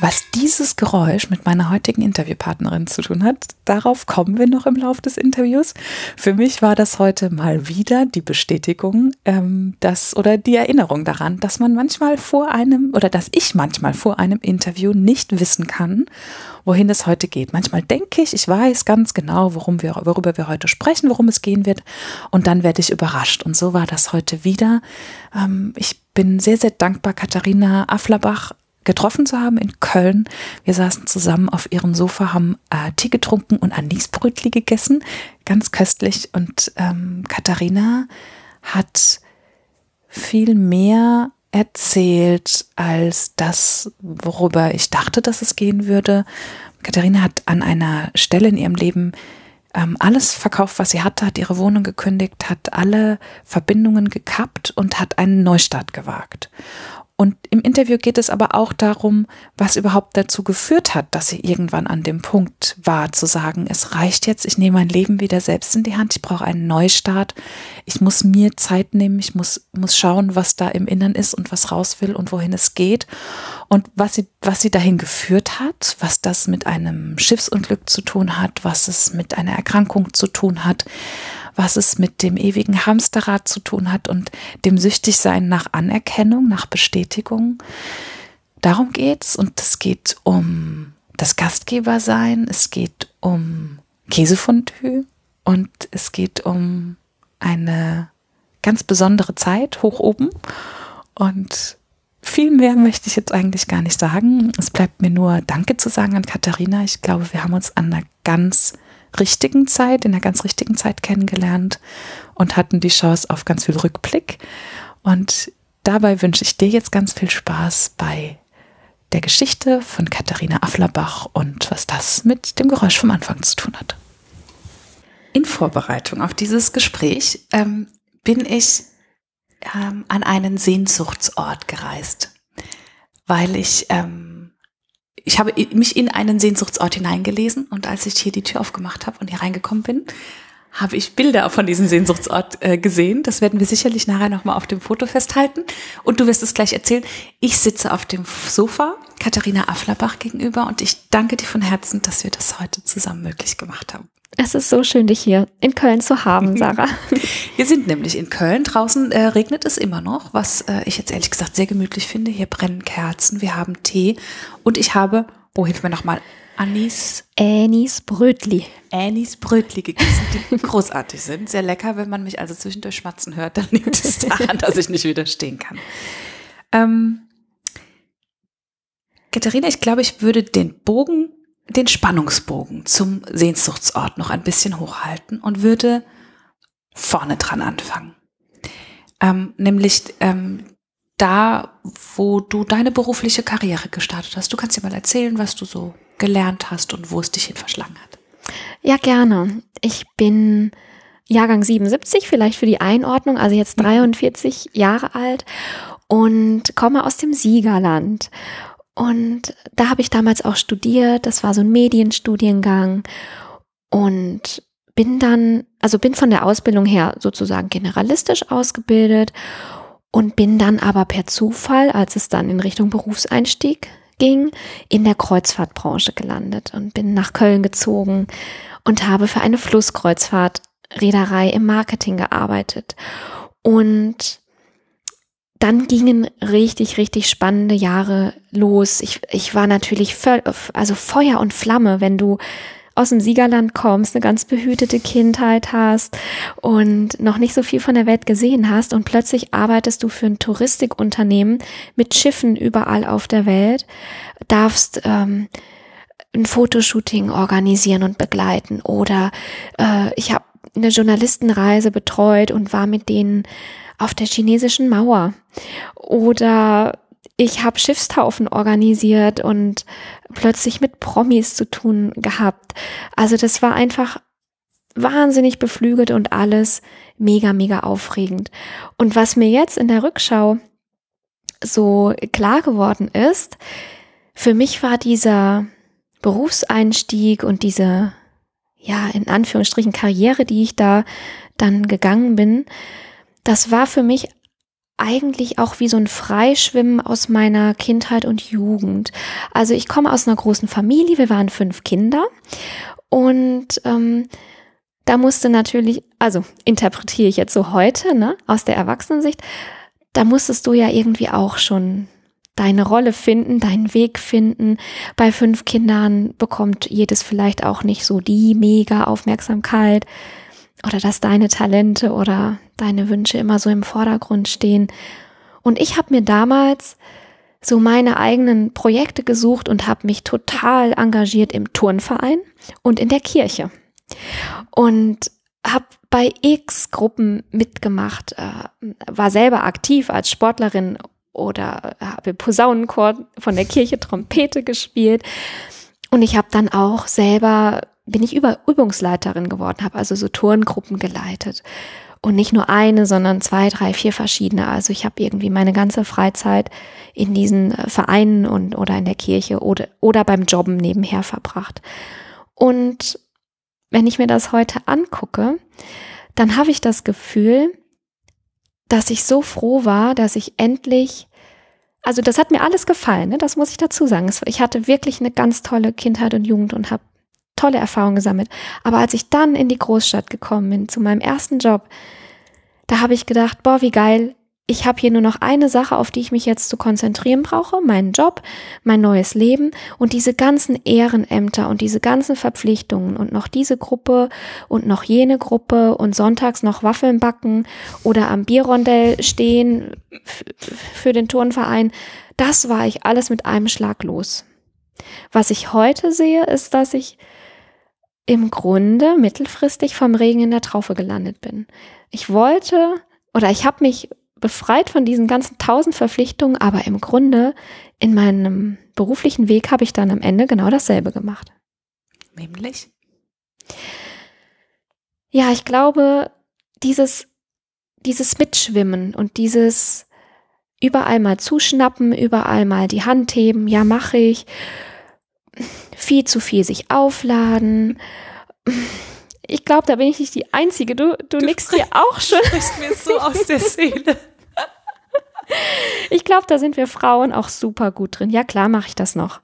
Was dieses Geräusch mit meiner heutigen Interviewpartnerin zu tun hat, darauf kommen wir noch im Laufe des Interviews. Für mich war das heute mal wieder die Bestätigung, ähm, dass oder die Erinnerung daran, dass man manchmal vor einem oder dass ich manchmal vor einem Interview nicht wissen kann, wohin es heute geht. Manchmal denke ich, ich weiß ganz genau, worum wir, worüber wir heute sprechen, worum es gehen wird, und dann werde ich überrascht. Und so war das heute wieder. Ähm, ich bin sehr, sehr dankbar, Katharina Afflerbach getroffen zu haben in Köln. Wir saßen zusammen auf ihrem Sofa, haben äh, Tee getrunken und Anisbrötli gegessen, ganz köstlich. Und ähm, Katharina hat viel mehr erzählt als das, worüber ich dachte, dass es gehen würde. Katharina hat an einer Stelle in ihrem Leben ähm, alles verkauft, was sie hatte, hat ihre Wohnung gekündigt, hat alle Verbindungen gekappt und hat einen Neustart gewagt. Und im Interview geht es aber auch darum, was überhaupt dazu geführt hat, dass sie irgendwann an dem Punkt war, zu sagen, es reicht jetzt, ich nehme mein Leben wieder selbst in die Hand, ich brauche einen Neustart, ich muss mir Zeit nehmen, ich muss, muss schauen, was da im Innern ist und was raus will und wohin es geht. Und was sie, was sie dahin geführt hat, was das mit einem Schiffsunglück zu tun hat, was es mit einer Erkrankung zu tun hat, was es mit dem ewigen Hamsterrad zu tun hat und dem Süchtigsein nach Anerkennung, nach Bestätigung. Darum geht's und es geht um das Gastgebersein, es geht um Käsefondue und es geht um eine ganz besondere Zeit hoch oben und viel mehr möchte ich jetzt eigentlich gar nicht sagen. Es bleibt mir nur Danke zu sagen an Katharina. Ich glaube, wir haben uns an einer ganz richtigen Zeit, in der ganz richtigen Zeit kennengelernt und hatten die Chance auf ganz viel Rückblick. Und dabei wünsche ich dir jetzt ganz viel Spaß bei der Geschichte von Katharina Afflerbach und was das mit dem Geräusch vom Anfang zu tun hat. In Vorbereitung auf dieses Gespräch ähm, bin ich ähm, an einen Sehnsuchtsort gereist, weil ich ähm, ich habe mich in einen Sehnsuchtsort hineingelesen und als ich hier die Tür aufgemacht habe und hier reingekommen bin, habe ich Bilder von diesem Sehnsuchtsort äh, gesehen. Das werden wir sicherlich nachher nochmal auf dem Foto festhalten. Und du wirst es gleich erzählen. Ich sitze auf dem Sofa, Katharina Afflerbach gegenüber und ich danke dir von Herzen, dass wir das heute zusammen möglich gemacht haben. Es ist so schön, dich hier in Köln zu haben, Sarah. Wir sind nämlich in Köln. Draußen äh, regnet es immer noch, was äh, ich jetzt ehrlich gesagt sehr gemütlich finde. Hier brennen Kerzen, wir haben Tee und ich habe, oh, hilf mir nochmal, Anis. Anis Brötli. Anis Brötli gegessen, die großartig sind. Sehr lecker. Wenn man mich also zwischendurch schmatzen hört, dann liegt es daran, dass ich nicht widerstehen kann. Ähm, Katharina, ich glaube, ich würde den Bogen den Spannungsbogen zum Sehnsuchtsort noch ein bisschen hochhalten und würde vorne dran anfangen. Ähm, nämlich ähm, da, wo du deine berufliche Karriere gestartet hast. Du kannst dir mal erzählen, was du so gelernt hast und wo es dich hin verschlagen hat. Ja, gerne. Ich bin Jahrgang 77, vielleicht für die Einordnung, also jetzt 43 mhm. Jahre alt und komme aus dem Siegerland. Und da habe ich damals auch studiert. Das war so ein Medienstudiengang. Und bin dann, also bin von der Ausbildung her sozusagen generalistisch ausgebildet und bin dann aber per Zufall, als es dann in Richtung Berufseinstieg ging, in der Kreuzfahrtbranche gelandet und bin nach Köln gezogen und habe für eine Flusskreuzfahrtreederei im Marketing gearbeitet. Und dann gingen richtig, richtig spannende Jahre los. Ich, ich war natürlich voll, also Feuer und Flamme, wenn du aus dem Siegerland kommst, eine ganz behütete Kindheit hast und noch nicht so viel von der Welt gesehen hast und plötzlich arbeitest du für ein Touristikunternehmen mit Schiffen überall auf der Welt, darfst ähm, ein Fotoshooting organisieren und begleiten oder äh, ich habe eine Journalistenreise betreut und war mit denen auf der chinesischen Mauer. Oder ich habe Schiffstaufen organisiert und plötzlich mit Promis zu tun gehabt. Also das war einfach wahnsinnig beflügelt und alles mega, mega aufregend. Und was mir jetzt in der Rückschau so klar geworden ist, für mich war dieser Berufseinstieg und diese, ja, in Anführungsstrichen Karriere, die ich da dann gegangen bin, das war für mich eigentlich auch wie so ein Freischwimmen aus meiner Kindheit und Jugend. Also ich komme aus einer großen Familie, wir waren fünf Kinder und ähm, da musste natürlich, also interpretiere ich jetzt so heute, ne, aus der Erwachsenensicht, da musstest du ja irgendwie auch schon deine Rolle finden, deinen Weg finden. Bei fünf Kindern bekommt jedes vielleicht auch nicht so die mega Aufmerksamkeit oder dass deine Talente oder deine Wünsche immer so im Vordergrund stehen. Und ich habe mir damals so meine eigenen Projekte gesucht und habe mich total engagiert im Turnverein und in der Kirche. Und habe bei X Gruppen mitgemacht, äh, war selber aktiv als Sportlerin oder habe Posaunenchor von der Kirche Trompete gespielt. Und ich habe dann auch selber, bin ich über Übungsleiterin geworden, habe also so Turngruppen geleitet. Und nicht nur eine, sondern zwei, drei, vier verschiedene. Also ich habe irgendwie meine ganze Freizeit in diesen äh, Vereinen und oder in der Kirche oder, oder beim Jobben nebenher verbracht. Und wenn ich mir das heute angucke, dann habe ich das Gefühl, dass ich so froh war, dass ich endlich, also das hat mir alles gefallen, ne? das muss ich dazu sagen. Ich hatte wirklich eine ganz tolle Kindheit und Jugend und habe tolle Erfahrungen gesammelt. Aber als ich dann in die Großstadt gekommen bin, zu meinem ersten Job, da habe ich gedacht, boah, wie geil, ich habe hier nur noch eine Sache, auf die ich mich jetzt zu konzentrieren brauche, meinen Job, mein neues Leben und diese ganzen Ehrenämter und diese ganzen Verpflichtungen und noch diese Gruppe und noch jene Gruppe und sonntags noch Waffeln backen oder am Bierrondell stehen für den Turnverein, das war ich alles mit einem Schlag los. Was ich heute sehe, ist, dass ich im Grunde mittelfristig vom Regen in der Traufe gelandet bin. Ich wollte oder ich habe mich befreit von diesen ganzen tausend Verpflichtungen, aber im Grunde in meinem beruflichen Weg habe ich dann am Ende genau dasselbe gemacht. Nämlich? Ja, ich glaube, dieses, dieses Mitschwimmen und dieses überall mal zuschnappen, überall mal die Hand heben, ja, mache ich, viel zu viel sich aufladen. Ich glaube, da bin ich nicht die Einzige. Du, du, du nickst dir auch schon. Sprichst mir so aus der Seele. Ich glaube, da sind wir Frauen auch super gut drin. Ja, klar mache ich das noch.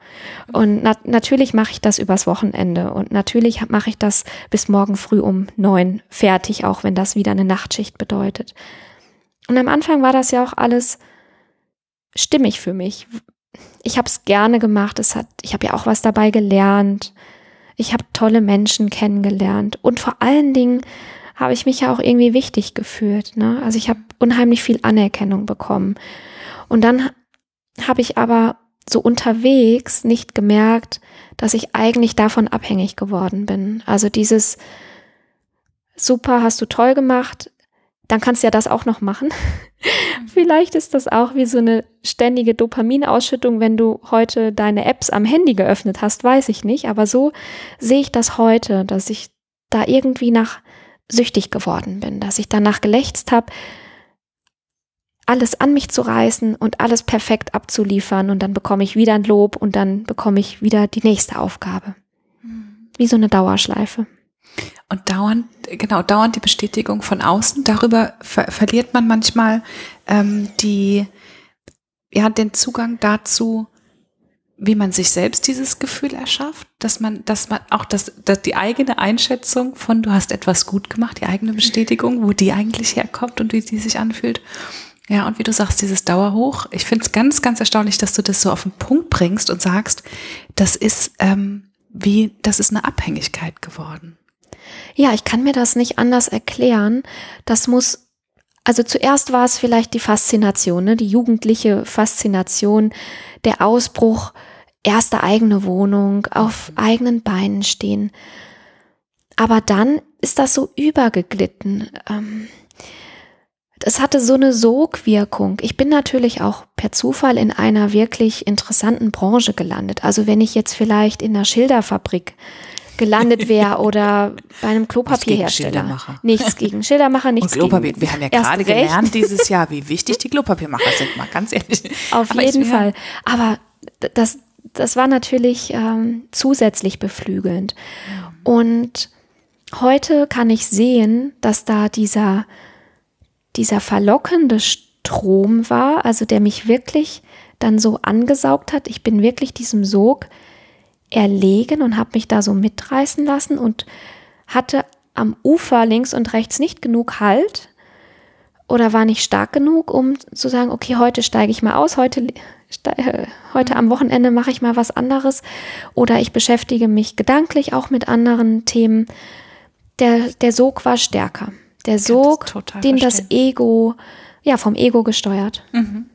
Und na natürlich mache ich das übers Wochenende. Und natürlich mache ich das bis morgen früh um neun fertig, auch wenn das wieder eine Nachtschicht bedeutet. Und am Anfang war das ja auch alles stimmig für mich. Ich habe es gerne gemacht. Es hat, ich habe ja auch was dabei gelernt. Ich habe tolle Menschen kennengelernt. Und vor allen Dingen habe ich mich ja auch irgendwie wichtig gefühlt. Ne? Also ich habe unheimlich viel Anerkennung bekommen. Und dann habe ich aber so unterwegs nicht gemerkt, dass ich eigentlich davon abhängig geworden bin. Also dieses super, hast du toll gemacht, dann kannst du ja das auch noch machen. Vielleicht ist das auch wie so eine ständige Dopaminausschüttung, wenn du heute deine Apps am Handy geöffnet hast, weiß ich nicht. Aber so sehe ich das heute, dass ich da irgendwie nach süchtig geworden bin, dass ich danach gelächzt habe, alles an mich zu reißen und alles perfekt abzuliefern und dann bekomme ich wieder ein Lob und dann bekomme ich wieder die nächste Aufgabe. Hm. Wie so eine Dauerschleife. Und dauernd, genau, dauernd die Bestätigung von außen, darüber ver verliert man manchmal ähm, die, ja, den Zugang dazu, wie man sich selbst dieses Gefühl erschafft, dass man, dass man auch das, dass die eigene Einschätzung von du hast etwas gut gemacht, die eigene Bestätigung, wo die eigentlich herkommt und wie die sich anfühlt. Ja, und wie du sagst, dieses Dauerhoch. Ich finde es ganz, ganz erstaunlich, dass du das so auf den Punkt bringst und sagst, das ist ähm, wie, das ist eine Abhängigkeit geworden. Ja, ich kann mir das nicht anders erklären. Das muss, also zuerst war es vielleicht die Faszination, ne? die jugendliche Faszination, der Ausbruch, erste eigene Wohnung, auf eigenen Beinen stehen. Aber dann ist das so übergeglitten. Ähm, es hatte so eine Sogwirkung. Ich bin natürlich auch per Zufall in einer wirklich interessanten Branche gelandet. Also wenn ich jetzt vielleicht in einer Schilderfabrik gelandet wäre oder bei einem Klopapierhersteller. Schildermacher. Nichts gegen Schildermacher, nichts Und Klopapier. gegen. Wir haben ja gerade gelernt dieses Jahr, wie wichtig die Klopapiermacher sind, mal ganz ehrlich. Auf Aber jeden Fall. Aber das, das war natürlich ähm, zusätzlich beflügelnd. Und heute kann ich sehen, dass da dieser, dieser verlockende Strom war, also der mich wirklich dann so angesaugt hat. Ich bin wirklich diesem Sog erlegen und habe mich da so mitreißen lassen und hatte am Ufer links und rechts nicht genug Halt oder war nicht stark genug, um zu sagen, okay, heute steige ich mal aus, heute, äh, heute am Wochenende mache ich mal was anderes oder ich beschäftige mich gedanklich auch mit anderen Themen. Der, der Sog war stärker. Der Sog, den verstehen. das Ego, ja, vom Ego gesteuert. Mhm.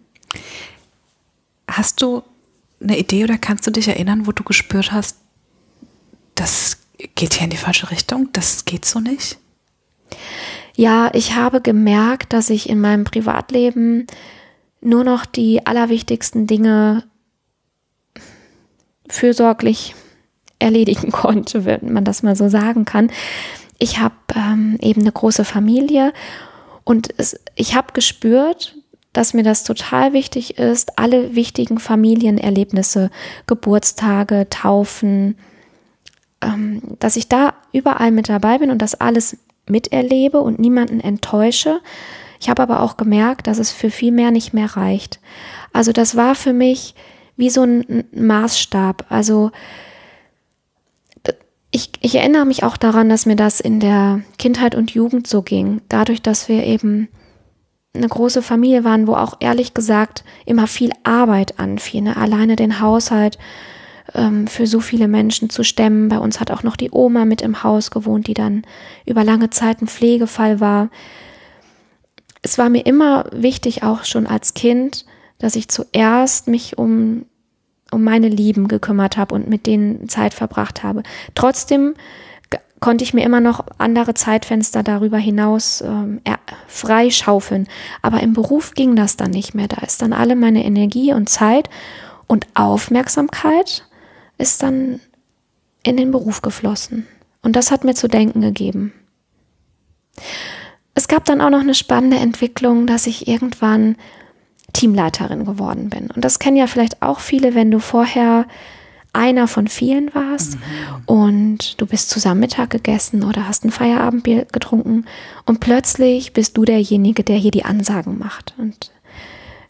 Hast du eine Idee oder kannst du dich erinnern, wo du gespürt hast, das geht hier in die falsche Richtung, das geht so nicht? Ja, ich habe gemerkt, dass ich in meinem Privatleben nur noch die allerwichtigsten Dinge fürsorglich erledigen konnte, wenn man das mal so sagen kann. Ich habe ähm, eben eine große Familie und es, ich habe gespürt, dass mir das total wichtig ist, alle wichtigen Familienerlebnisse, Geburtstage, Taufen, ähm, dass ich da überall mit dabei bin und das alles miterlebe und niemanden enttäusche. Ich habe aber auch gemerkt, dass es für viel mehr nicht mehr reicht. Also das war für mich wie so ein Maßstab. Also ich, ich erinnere mich auch daran, dass mir das in der Kindheit und Jugend so ging. Dadurch, dass wir eben eine große Familie waren, wo auch ehrlich gesagt immer viel Arbeit anfiel. Ne? Alleine den Haushalt ähm, für so viele Menschen zu stemmen. Bei uns hat auch noch die Oma mit im Haus gewohnt, die dann über lange Zeit ein Pflegefall war. Es war mir immer wichtig, auch schon als Kind, dass ich zuerst mich um, um meine Lieben gekümmert habe und mit denen Zeit verbracht habe. Trotzdem konnte ich mir immer noch andere Zeitfenster darüber hinaus ähm, freischaufeln. Aber im Beruf ging das dann nicht mehr. Da ist dann alle meine Energie und Zeit und Aufmerksamkeit ist dann in den Beruf geflossen. Und das hat mir zu denken gegeben. Es gab dann auch noch eine spannende Entwicklung, dass ich irgendwann Teamleiterin geworden bin. Und das kennen ja vielleicht auch viele, wenn du vorher einer von vielen warst mhm. und du bist zusammen Mittag gegessen oder hast ein Feierabendbier getrunken und plötzlich bist du derjenige, der hier die Ansagen macht und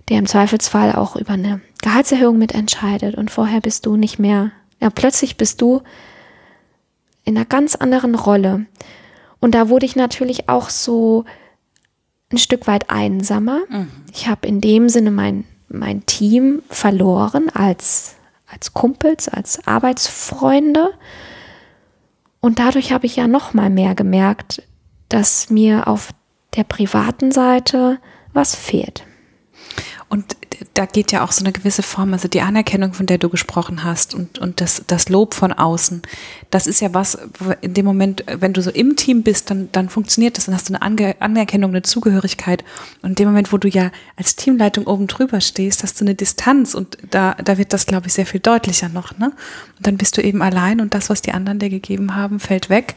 der im Zweifelsfall auch über eine Gehaltserhöhung mitentscheidet und vorher bist du nicht mehr, ja, plötzlich bist du in einer ganz anderen Rolle. Und da wurde ich natürlich auch so ein Stück weit einsamer. Mhm. Ich habe in dem Sinne mein, mein Team verloren als als Kumpels, als Arbeitsfreunde. Und dadurch habe ich ja noch mal mehr gemerkt, dass mir auf der privaten Seite was fehlt. Und da geht ja auch so eine gewisse Form, also die Anerkennung, von der du gesprochen hast und, und das, das Lob von außen. Das ist ja was, in dem Moment, wenn du so im Team bist, dann, dann funktioniert das, dann hast du eine Ange Anerkennung, eine Zugehörigkeit. Und in dem Moment, wo du ja als Teamleitung oben drüber stehst, hast du eine Distanz und da, da wird das, glaube ich, sehr viel deutlicher noch, ne? Und dann bist du eben allein und das, was die anderen dir gegeben haben, fällt weg.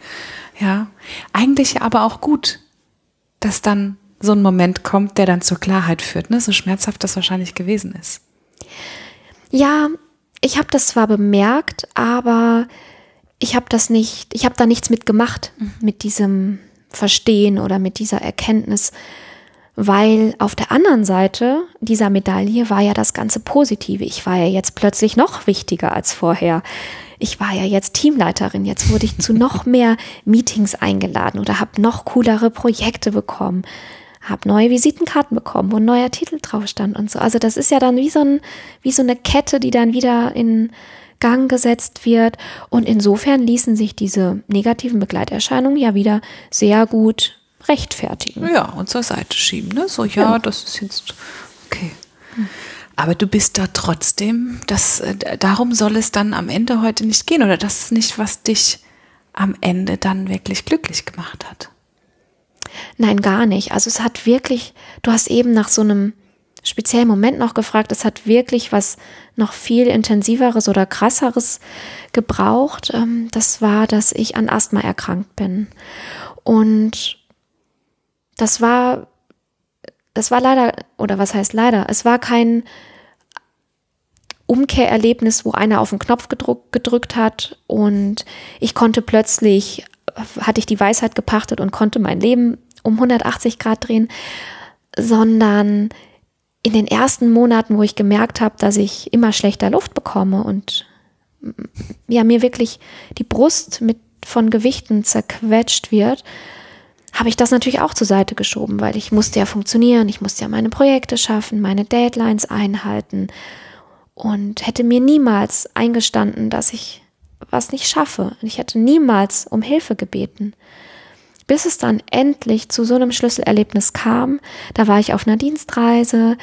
Ja. Eigentlich aber auch gut, dass dann so ein Moment kommt, der dann zur Klarheit führt, ne? so schmerzhaft das wahrscheinlich gewesen ist. Ja, ich habe das zwar bemerkt, aber ich habe das nicht, ich habe da nichts mitgemacht mhm. mit diesem Verstehen oder mit dieser Erkenntnis, weil auf der anderen Seite dieser Medaille war ja das ganze Positive. Ich war ja jetzt plötzlich noch wichtiger als vorher. Ich war ja jetzt Teamleiterin, jetzt wurde ich zu noch mehr Meetings eingeladen oder habe noch coolere Projekte bekommen habe neue Visitenkarten bekommen, wo ein neuer Titel drauf stand und so. Also das ist ja dann wie so, ein, wie so eine Kette, die dann wieder in Gang gesetzt wird. Und insofern ließen sich diese negativen Begleiterscheinungen ja wieder sehr gut rechtfertigen. Ja, und zur Seite schieben. Ne? So, ja, ja. das ist jetzt okay. Aber du bist da trotzdem, das, äh, darum soll es dann am Ende heute nicht gehen oder das ist nicht, was dich am Ende dann wirklich glücklich gemacht hat. Nein, gar nicht. Also es hat wirklich, du hast eben nach so einem speziellen Moment noch gefragt, es hat wirklich was noch viel intensiveres oder krasseres gebraucht. Ähm, das war, dass ich an Asthma erkrankt bin. Und das war, das war leider, oder was heißt leider, es war kein Umkehrerlebnis, wo einer auf den Knopf gedruckt, gedrückt hat und ich konnte plötzlich, hatte ich die Weisheit gepachtet und konnte mein Leben um 180 Grad drehen, sondern in den ersten Monaten, wo ich gemerkt habe, dass ich immer schlechter Luft bekomme und ja, mir wirklich die Brust mit von Gewichten zerquetscht wird, habe ich das natürlich auch zur Seite geschoben, weil ich musste ja funktionieren, ich musste ja meine Projekte schaffen, meine Deadlines einhalten und hätte mir niemals eingestanden, dass ich was nicht schaffe. Ich hätte niemals um Hilfe gebeten. Bis es dann endlich zu so einem Schlüsselerlebnis kam, da war ich auf einer Dienstreise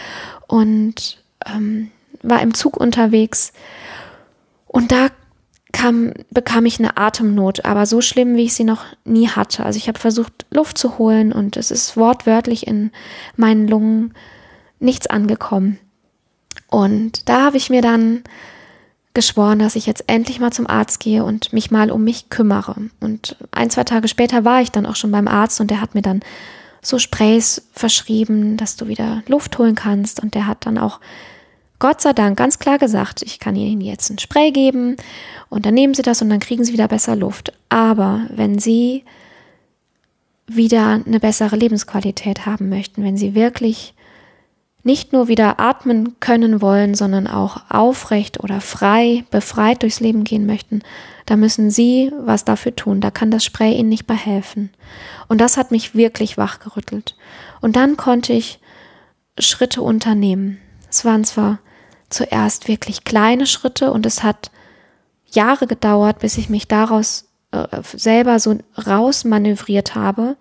und ähm, war im Zug unterwegs und da kam, bekam ich eine Atemnot, aber so schlimm, wie ich sie noch nie hatte. Also ich habe versucht, Luft zu holen und es ist wortwörtlich in meinen Lungen nichts angekommen. Und da habe ich mir dann geschworen, dass ich jetzt endlich mal zum Arzt gehe und mich mal um mich kümmere. Und ein, zwei Tage später war ich dann auch schon beim Arzt und der hat mir dann so Sprays verschrieben, dass du wieder Luft holen kannst. Und der hat dann auch Gott sei Dank ganz klar gesagt, ich kann Ihnen jetzt ein Spray geben und dann nehmen Sie das und dann kriegen Sie wieder besser Luft. Aber wenn Sie wieder eine bessere Lebensqualität haben möchten, wenn Sie wirklich nicht nur wieder atmen können wollen, sondern auch aufrecht oder frei, befreit durchs Leben gehen möchten, da müssen Sie was dafür tun. Da kann das Spray Ihnen nicht bei helfen. Und das hat mich wirklich wachgerüttelt. Und dann konnte ich Schritte unternehmen. Es waren zwar zuerst wirklich kleine Schritte und es hat Jahre gedauert, bis ich mich daraus äh, selber so rausmanövriert habe,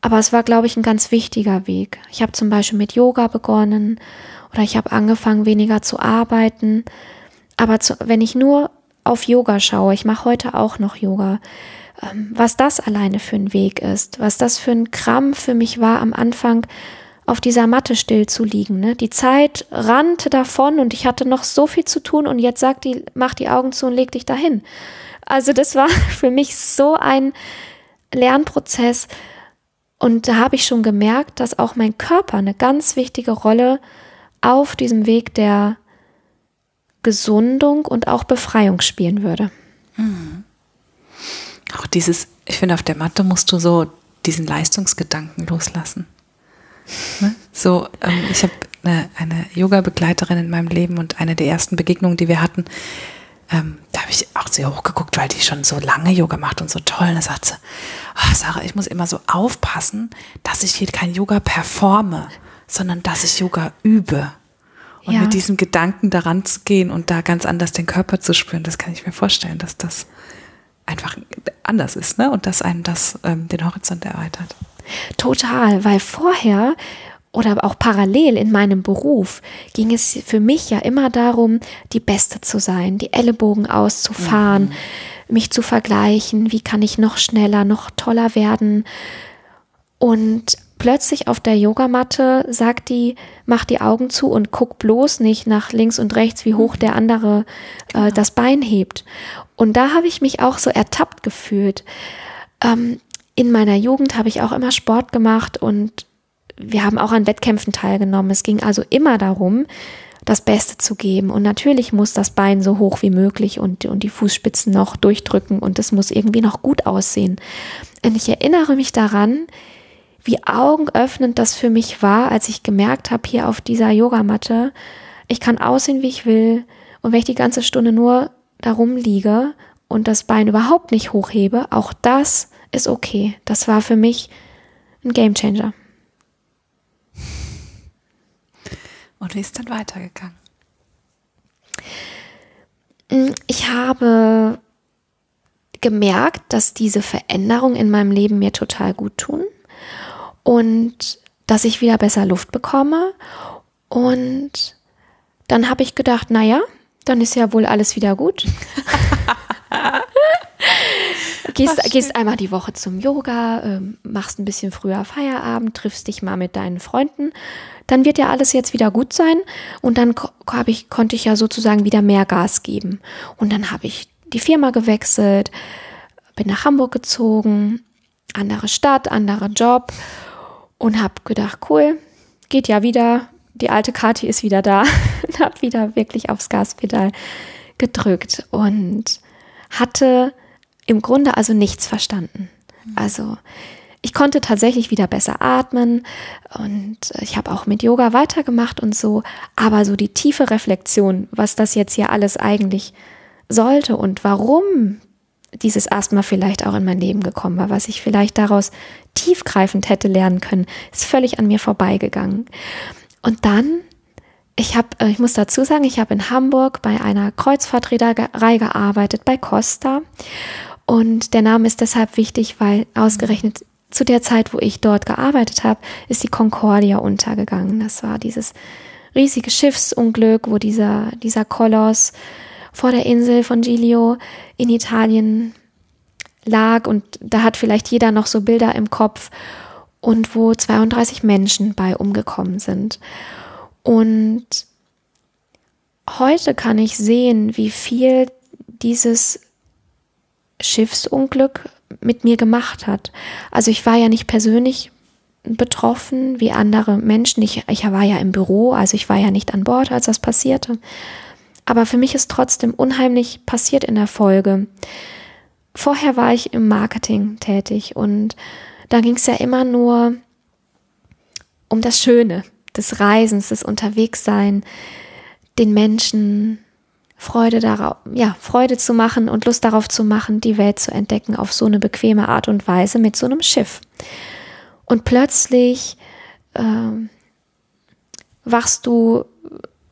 aber es war, glaube ich, ein ganz wichtiger Weg. Ich habe zum Beispiel mit Yoga begonnen oder ich habe angefangen, weniger zu arbeiten. Aber zu, wenn ich nur auf Yoga schaue, ich mache heute auch noch Yoga, ähm, was das alleine für ein Weg ist, was das für ein Krampf für mich war am Anfang, auf dieser Matte still zu liegen. Ne? Die Zeit rannte davon und ich hatte noch so viel zu tun und jetzt sagt die, mach die Augen zu und leg dich dahin. Also das war für mich so ein Lernprozess, und da habe ich schon gemerkt, dass auch mein Körper eine ganz wichtige Rolle auf diesem Weg der Gesundung und auch Befreiung spielen würde. Mhm. Auch dieses, ich finde, auf der Matte musst du so diesen Leistungsgedanken loslassen. Ne? So, ähm, ich habe eine, eine Yoga-Begleiterin in meinem Leben und eine der ersten Begegnungen, die wir hatten, ähm, da habe ich auch sehr hochgeguckt, weil die schon so lange Yoga macht und so toll. Und da sagt sie, oh, Sarah, ich muss immer so aufpassen, dass ich hier kein Yoga performe, sondern dass ich Yoga übe. Und ja. mit diesem Gedanken daran zu gehen und da ganz anders den Körper zu spüren, das kann ich mir vorstellen, dass das einfach anders ist, ne? Und dass einem das ähm, den Horizont erweitert. Total, weil vorher oder auch parallel in meinem Beruf ging es für mich ja immer darum, die Beste zu sein, die Ellenbogen auszufahren, mhm. mich zu vergleichen, wie kann ich noch schneller, noch toller werden. Und plötzlich auf der Yogamatte sagt die, mach die Augen zu und guck bloß nicht nach links und rechts, wie hoch der andere äh, genau. das Bein hebt. Und da habe ich mich auch so ertappt gefühlt. Ähm, in meiner Jugend habe ich auch immer Sport gemacht und wir haben auch an Wettkämpfen teilgenommen. Es ging also immer darum, das Beste zu geben. Und natürlich muss das Bein so hoch wie möglich und, und die Fußspitzen noch durchdrücken und es muss irgendwie noch gut aussehen. Und ich erinnere mich daran, wie augenöffnend das für mich war, als ich gemerkt habe, hier auf dieser Yogamatte, ich kann aussehen, wie ich will. Und wenn ich die ganze Stunde nur darum liege und das Bein überhaupt nicht hochhebe, auch das ist okay. Das war für mich ein Gamechanger. Und wie ist dann weitergegangen? Mm, ich habe gemerkt, dass diese Veränderungen in meinem Leben mir total gut tun und dass ich wieder besser Luft bekomme. Und dann habe ich gedacht, naja, dann ist ja wohl alles wieder gut. gehst, gehst einmal die Woche zum Yoga, äh, machst ein bisschen früher Feierabend, triffst dich mal mit deinen Freunden dann wird ja alles jetzt wieder gut sein und dann hab ich, konnte ich ja sozusagen wieder mehr Gas geben. Und dann habe ich die Firma gewechselt, bin nach Hamburg gezogen, andere Stadt, anderer Job und habe gedacht, cool, geht ja wieder, die alte Kati ist wieder da und habe wieder wirklich aufs Gaspedal gedrückt und hatte im Grunde also nichts verstanden. Also ich konnte tatsächlich wieder besser atmen und ich habe auch mit Yoga weitergemacht und so, aber so die tiefe Reflexion, was das jetzt hier alles eigentlich sollte und warum dieses Asthma vielleicht auch in mein Leben gekommen war, was ich vielleicht daraus tiefgreifend hätte lernen können, ist völlig an mir vorbeigegangen. Und dann, ich habe, äh, ich muss dazu sagen, ich habe in Hamburg bei einer Kreuzfahrtreederei gearbeitet, bei Costa. Und der Name ist deshalb wichtig, weil ausgerechnet zu der Zeit, wo ich dort gearbeitet habe, ist die Concordia untergegangen. Das war dieses riesige Schiffsunglück, wo dieser, dieser Koloss vor der Insel von Giglio in Italien lag und da hat vielleicht jeder noch so Bilder im Kopf und wo 32 Menschen bei umgekommen sind. Und heute kann ich sehen, wie viel dieses Schiffsunglück mit mir gemacht hat. Also ich war ja nicht persönlich betroffen wie andere Menschen. Ich, ich war ja im Büro, also ich war ja nicht an Bord, als das passierte. Aber für mich ist trotzdem unheimlich passiert in der Folge. Vorher war ich im Marketing tätig und da ging es ja immer nur um das Schöne des Reisens, des Unterwegssein, den Menschen Freude darauf, ja, Freude zu machen und Lust darauf zu machen, die Welt zu entdecken auf so eine bequeme Art und Weise mit so einem Schiff. Und plötzlich äh, wachst du,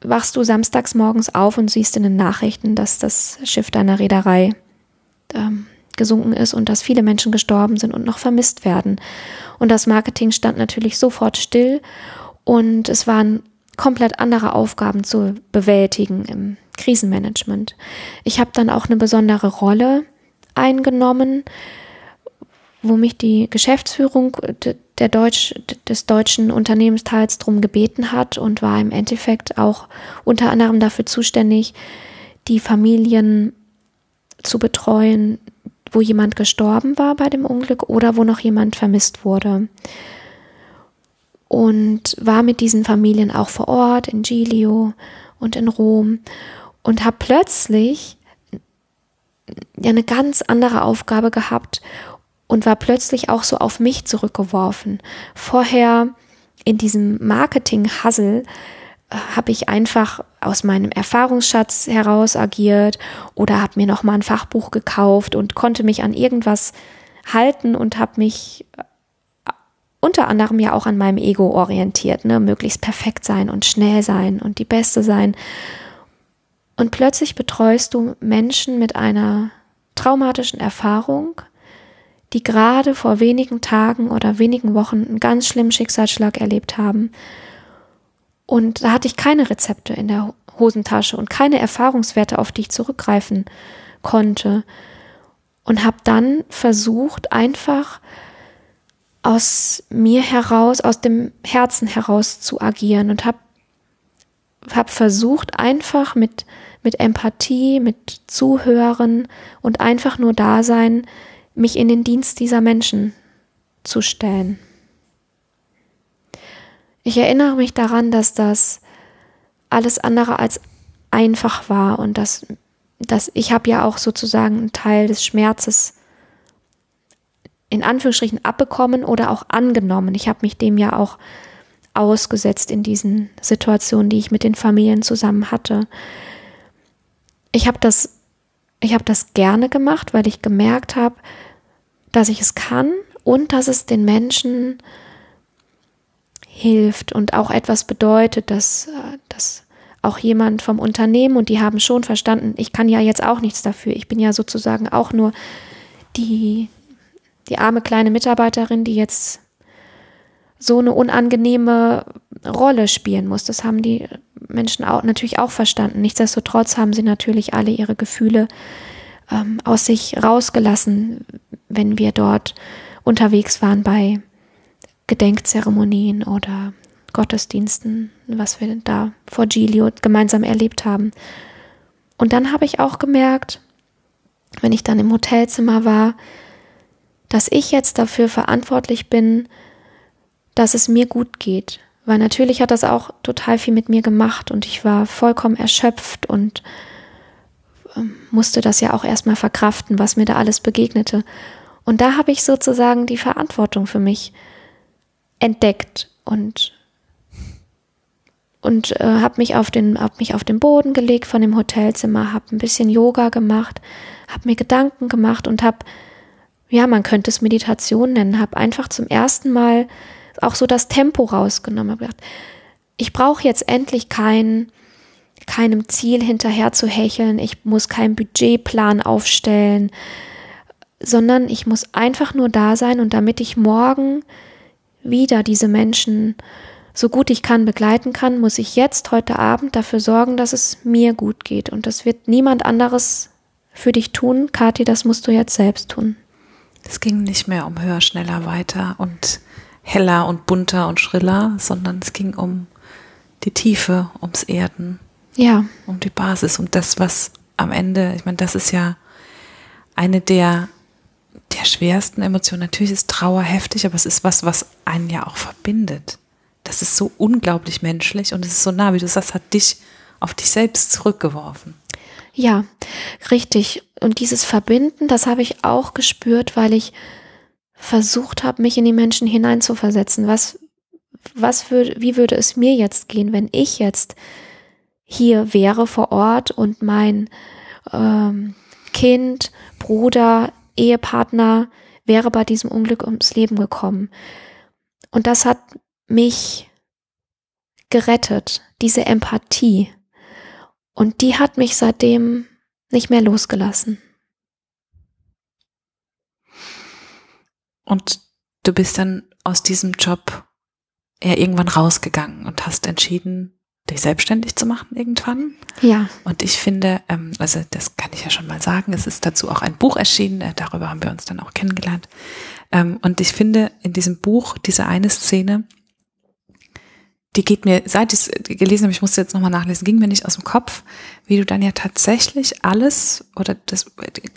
wachst du samstags morgens auf und siehst in den Nachrichten, dass das Schiff deiner Reederei ähm, gesunken ist und dass viele Menschen gestorben sind und noch vermisst werden. Und das Marketing stand natürlich sofort still und es waren komplett andere Aufgaben zu bewältigen im Krisenmanagement. Ich habe dann auch eine besondere Rolle eingenommen, wo mich die Geschäftsführung der Deutsch, des deutschen Unternehmensteils darum gebeten hat und war im Endeffekt auch unter anderem dafür zuständig, die Familien zu betreuen, wo jemand gestorben war bei dem Unglück oder wo noch jemand vermisst wurde. Und war mit diesen Familien auch vor Ort in Giglio und in Rom und habe plötzlich ja eine ganz andere Aufgabe gehabt und war plötzlich auch so auf mich zurückgeworfen. Vorher in diesem Marketing-Hassel äh, habe ich einfach aus meinem Erfahrungsschatz heraus agiert oder habe mir noch mal ein Fachbuch gekauft und konnte mich an irgendwas halten und habe mich äh, unter anderem ja auch an meinem Ego orientiert, ne, möglichst perfekt sein und schnell sein und die Beste sein. Und plötzlich betreust du Menschen mit einer traumatischen Erfahrung, die gerade vor wenigen Tagen oder wenigen Wochen einen ganz schlimmen Schicksalsschlag erlebt haben. Und da hatte ich keine Rezepte in der Hosentasche und keine Erfahrungswerte, auf die ich zurückgreifen konnte. Und habe dann versucht, einfach aus mir heraus, aus dem Herzen heraus zu agieren und habe hab versucht, einfach mit mit Empathie, mit Zuhören und einfach nur da sein, mich in den Dienst dieser Menschen zu stellen. Ich erinnere mich daran, dass das alles andere als einfach war und dass, dass ich habe ja auch sozusagen einen Teil des Schmerzes in Anführungsstrichen abbekommen oder auch angenommen. Ich habe mich dem ja auch ausgesetzt in diesen Situationen, die ich mit den Familien zusammen hatte ich habe das, ich habe das gerne gemacht, weil ich gemerkt habe, dass ich es kann und dass es den Menschen hilft und auch etwas bedeutet, dass, dass auch jemand vom Unternehmen und die haben schon verstanden, ich kann ja jetzt auch nichts dafür. Ich bin ja sozusagen auch nur die, die arme kleine Mitarbeiterin, die jetzt so eine unangenehme Rolle spielen muss. Das haben die Menschen auch, natürlich auch verstanden. Nichtsdestotrotz haben sie natürlich alle ihre Gefühle ähm, aus sich rausgelassen, wenn wir dort unterwegs waren bei Gedenkzeremonien oder Gottesdiensten, was wir da vor Giglio gemeinsam erlebt haben. Und dann habe ich auch gemerkt, wenn ich dann im Hotelzimmer war, dass ich jetzt dafür verantwortlich bin, dass es mir gut geht, weil natürlich hat das auch total viel mit mir gemacht und ich war vollkommen erschöpft und ähm, musste das ja auch erstmal verkraften, was mir da alles begegnete. Und da habe ich sozusagen die Verantwortung für mich entdeckt und und äh, habe mich auf den hab mich auf den Boden gelegt von dem Hotelzimmer, habe ein bisschen Yoga gemacht, habe mir Gedanken gemacht und habe ja, man könnte es Meditation nennen, habe einfach zum ersten Mal auch so das Tempo rausgenommen, habe ich brauche jetzt endlich kein keinem Ziel hinterher zu hecheln, ich muss keinen Budgetplan aufstellen, sondern ich muss einfach nur da sein und damit ich morgen wieder diese Menschen so gut ich kann begleiten kann, muss ich jetzt heute Abend dafür sorgen, dass es mir gut geht. Und das wird niemand anderes für dich tun. Kathi, das musst du jetzt selbst tun. Es ging nicht mehr um höher, schneller, weiter und heller und bunter und schriller, sondern es ging um die Tiefe, ums Erden. Ja. Um die Basis, um das, was am Ende, ich meine, das ist ja eine der, der schwersten Emotionen. Natürlich ist Trauer heftig, aber es ist was, was einen ja auch verbindet das ist so unglaublich menschlich und es ist so nah, wie du sagst, hat dich auf dich selbst zurückgeworfen. Ja, richtig. Und dieses Verbinden, das habe ich auch gespürt, weil ich versucht habe, mich in die Menschen hineinzuversetzen. Was, was würde, wie würde es mir jetzt gehen, wenn ich jetzt hier wäre vor Ort und mein ähm, Kind, Bruder, Ehepartner wäre bei diesem Unglück ums Leben gekommen. Und das hat mich gerettet, diese Empathie. Und die hat mich seitdem nicht mehr losgelassen. Und du bist dann aus diesem Job eher irgendwann rausgegangen und hast entschieden, dich selbstständig zu machen irgendwann. Ja. Und ich finde, ähm, also das kann ich ja schon mal sagen, es ist dazu auch ein Buch erschienen, äh, darüber haben wir uns dann auch kennengelernt. Ähm, und ich finde in diesem Buch diese eine Szene, die geht mir, seit ich es gelesen habe, ich musste jetzt nochmal nachlesen, ging mir nicht aus dem Kopf, wie du dann ja tatsächlich alles oder das,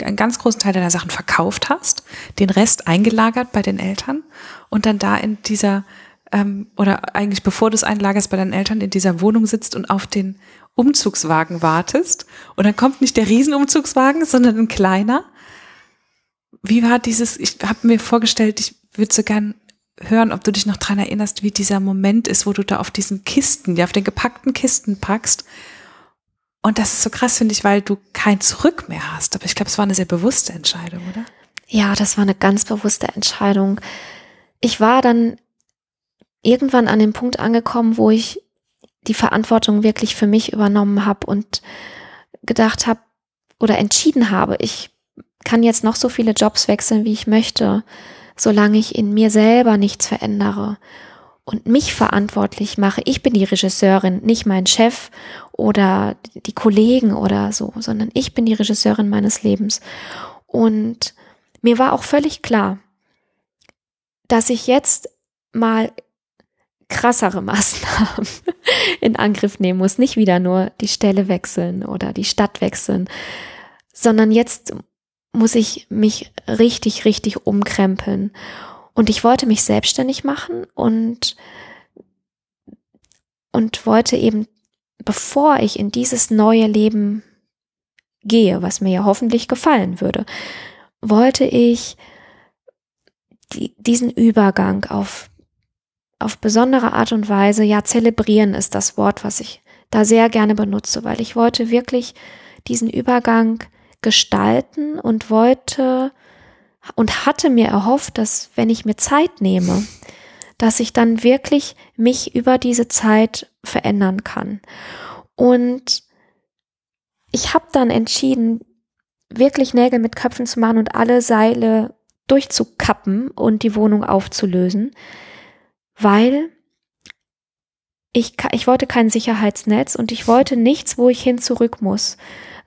einen ganz großen Teil deiner Sachen verkauft hast, den Rest eingelagert bei den Eltern und dann da in dieser, ähm, oder eigentlich bevor du es einlagerst bei deinen Eltern, in dieser Wohnung sitzt und auf den Umzugswagen wartest. Und dann kommt nicht der Riesenumzugswagen, sondern ein kleiner. Wie war dieses, ich habe mir vorgestellt, ich würde so gern hören, ob du dich noch dran erinnerst, wie dieser Moment ist, wo du da auf diesen Kisten, ja, auf den gepackten Kisten packst. Und das ist so krass, finde ich, weil du kein Zurück mehr hast. Aber ich glaube, es war eine sehr bewusste Entscheidung, oder? Ja, das war eine ganz bewusste Entscheidung. Ich war dann irgendwann an dem Punkt angekommen, wo ich die Verantwortung wirklich für mich übernommen habe und gedacht habe oder entschieden habe, ich kann jetzt noch so viele Jobs wechseln, wie ich möchte solange ich in mir selber nichts verändere und mich verantwortlich mache. Ich bin die Regisseurin, nicht mein Chef oder die Kollegen oder so, sondern ich bin die Regisseurin meines Lebens. Und mir war auch völlig klar, dass ich jetzt mal krassere Maßnahmen in Angriff nehmen muss, nicht wieder nur die Stelle wechseln oder die Stadt wechseln, sondern jetzt muss ich mich richtig, richtig umkrempeln. Und ich wollte mich selbstständig machen und, und wollte eben, bevor ich in dieses neue Leben gehe, was mir ja hoffentlich gefallen würde, wollte ich die, diesen Übergang auf, auf besondere Art und Weise, ja, zelebrieren ist das Wort, was ich da sehr gerne benutze, weil ich wollte wirklich diesen Übergang gestalten und wollte und hatte mir erhofft, dass wenn ich mir Zeit nehme, dass ich dann wirklich mich über diese Zeit verändern kann. Und ich habe dann entschieden, wirklich Nägel mit Köpfen zu machen und alle Seile durchzukappen und die Wohnung aufzulösen, weil ich, ich wollte kein Sicherheitsnetz und ich wollte nichts, wo ich hin zurück muss,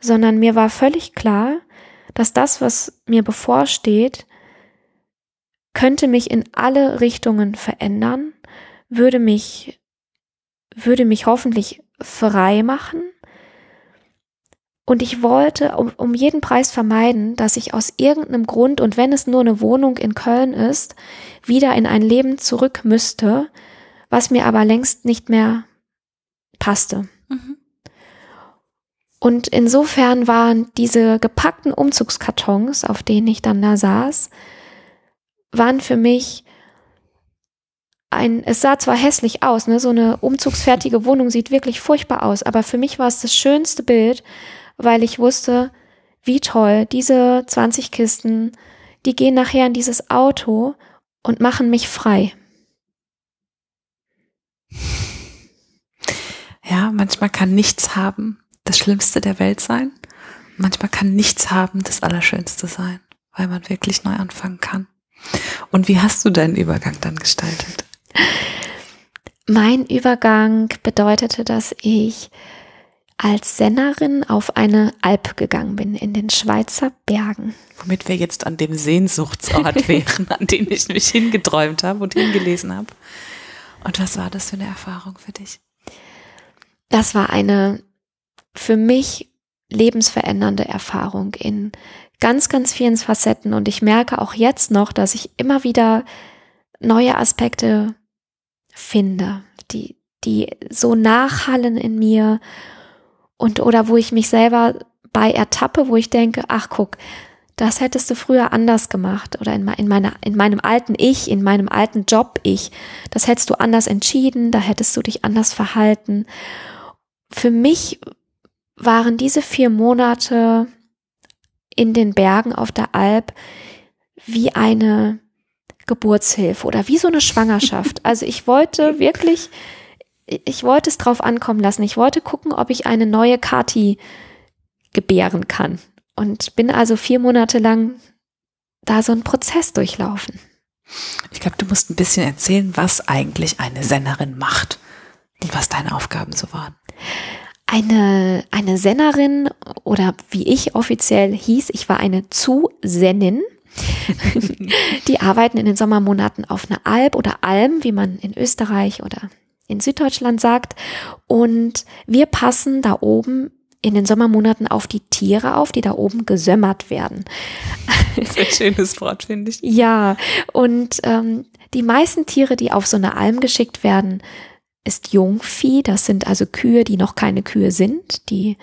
sondern mir war völlig klar, dass das, was mir bevorsteht, könnte mich in alle Richtungen verändern, würde mich, würde mich hoffentlich frei machen. Und ich wollte um, um jeden Preis vermeiden, dass ich aus irgendeinem Grund, und wenn es nur eine Wohnung in Köln ist, wieder in ein Leben zurück müsste, was mir aber längst nicht mehr passte. Mhm. Und insofern waren diese gepackten Umzugskartons, auf denen ich dann da saß, waren für mich ein, es sah zwar hässlich aus, ne, so eine umzugsfertige Wohnung sieht wirklich furchtbar aus, aber für mich war es das schönste Bild, weil ich wusste, wie toll, diese 20 Kisten, die gehen nachher in dieses Auto und machen mich frei. Ja, manchmal kann nichts haben das Schlimmste der Welt sein. Manchmal kann nichts haben das Allerschönste sein, weil man wirklich neu anfangen kann. Und wie hast du deinen Übergang dann gestaltet? Mein Übergang bedeutete, dass ich als Sennerin auf eine Alp gegangen bin, in den Schweizer Bergen. Womit wir jetzt an dem Sehnsuchtsort wären, an den ich mich hingeträumt habe und hingelesen habe. Und was war das für eine Erfahrung für dich? Das war eine für mich lebensverändernde Erfahrung in ganz, ganz vielen Facetten. Und ich merke auch jetzt noch, dass ich immer wieder neue Aspekte finde, die, die so nachhallen in mir und oder wo ich mich selber bei ertappe, wo ich denke, ach guck, das hättest du früher anders gemacht oder in, in, meiner, in meinem alten Ich, in meinem alten Job Ich, das hättest du anders entschieden, da hättest du dich anders verhalten. Für mich waren diese vier Monate in den Bergen auf der Alp wie eine Geburtshilfe oder wie so eine Schwangerschaft. Also ich wollte wirklich, ich wollte es drauf ankommen lassen. Ich wollte gucken, ob ich eine neue Kati gebären kann. Und bin also vier Monate lang da so einen Prozess durchlaufen. Ich glaube, du musst ein bisschen erzählen, was eigentlich eine Sennerin macht und was deine Aufgaben so waren. Eine, eine Sennerin oder wie ich offiziell hieß, ich war eine Zusennin. die arbeiten in den Sommermonaten auf einer Alp oder Alm, wie man in Österreich oder in Süddeutschland sagt. Und wir passen da oben in den Sommermonaten auf die Tiere auf, die da oben gesömmert werden. Sehr schönes Wort, finde ich. Ja, und ähm, die meisten Tiere, die auf so eine Alm geschickt werden, ist Jungvieh. Das sind also Kühe, die noch keine Kühe sind. Die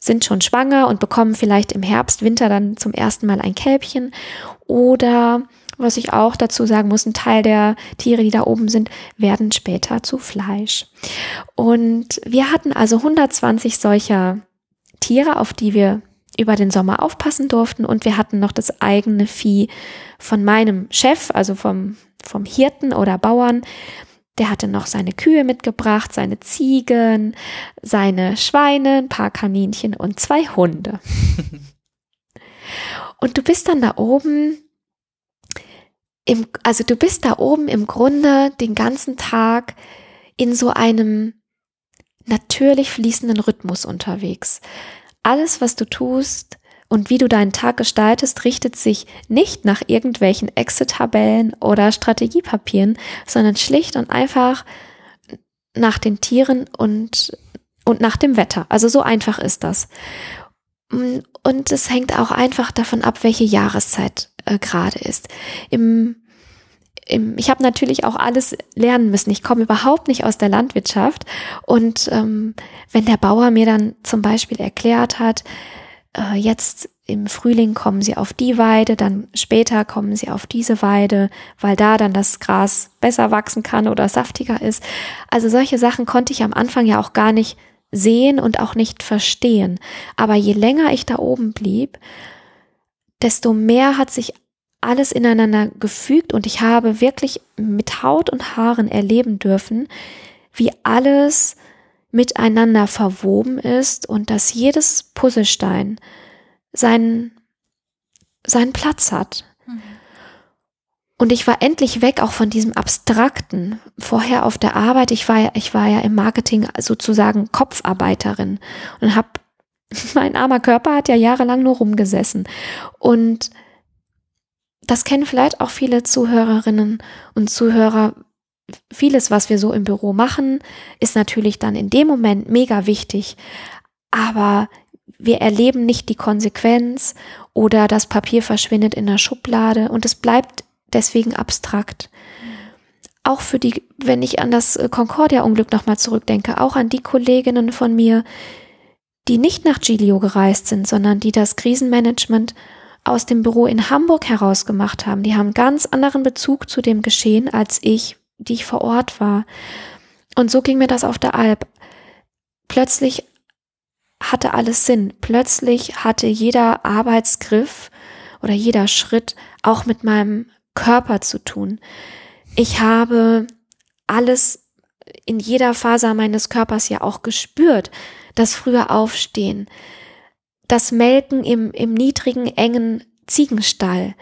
sind schon schwanger und bekommen vielleicht im Herbst, Winter dann zum ersten Mal ein Kälbchen. Oder, was ich auch dazu sagen muss, ein Teil der Tiere, die da oben sind, werden später zu Fleisch. Und wir hatten also 120 solcher Tiere, auf die wir über den Sommer aufpassen durften. Und wir hatten noch das eigene Vieh von meinem Chef, also vom, vom Hirten oder Bauern, der hatte noch seine Kühe mitgebracht, seine Ziegen, seine Schweine, ein paar Kaninchen und zwei Hunde. und du bist dann da oben im, also du bist da oben im Grunde den ganzen Tag in so einem natürlich fließenden Rhythmus unterwegs. Alles, was du tust, und wie du deinen Tag gestaltest, richtet sich nicht nach irgendwelchen Exit-Tabellen oder Strategiepapieren, sondern schlicht und einfach nach den Tieren und, und nach dem Wetter. Also so einfach ist das. Und es hängt auch einfach davon ab, welche Jahreszeit äh, gerade ist. Im, im, ich habe natürlich auch alles lernen müssen. Ich komme überhaupt nicht aus der Landwirtschaft. Und ähm, wenn der Bauer mir dann zum Beispiel erklärt hat, äh, jetzt im Frühling kommen sie auf die Weide, dann später kommen sie auf diese Weide, weil da dann das Gras besser wachsen kann oder saftiger ist. Also solche Sachen konnte ich am Anfang ja auch gar nicht sehen und auch nicht verstehen. Aber je länger ich da oben blieb, desto mehr hat sich alles ineinander gefügt und ich habe wirklich mit Haut und Haaren erleben dürfen, wie alles miteinander verwoben ist und dass jedes Puzzlestein seinen, seinen Platz hat. Mhm. Und ich war endlich weg auch von diesem Abstrakten. Vorher auf der Arbeit, ich war ja, ich war ja im Marketing sozusagen Kopfarbeiterin und habe, mein armer Körper hat ja jahrelang nur rumgesessen. Und das kennen vielleicht auch viele Zuhörerinnen und Zuhörer, vieles, was wir so im Büro machen, ist natürlich dann in dem Moment mega wichtig, aber wir erleben nicht die Konsequenz oder das Papier verschwindet in der Schublade und es bleibt deswegen abstrakt. Auch für die, wenn ich an das Concordia-Unglück nochmal zurückdenke, auch an die Kolleginnen von mir, die nicht nach Giglio gereist sind, sondern die das Krisenmanagement aus dem Büro in Hamburg heraus gemacht haben, die haben ganz anderen Bezug zu dem Geschehen als ich, die ich vor Ort war. Und so ging mir das auf der Alp. Plötzlich hatte alles Sinn. Plötzlich hatte jeder Arbeitsgriff oder jeder Schritt auch mit meinem Körper zu tun. Ich habe alles in jeder Faser meines Körpers ja auch gespürt. Das frühe Aufstehen, das Melken im, im niedrigen, engen Ziegenstall,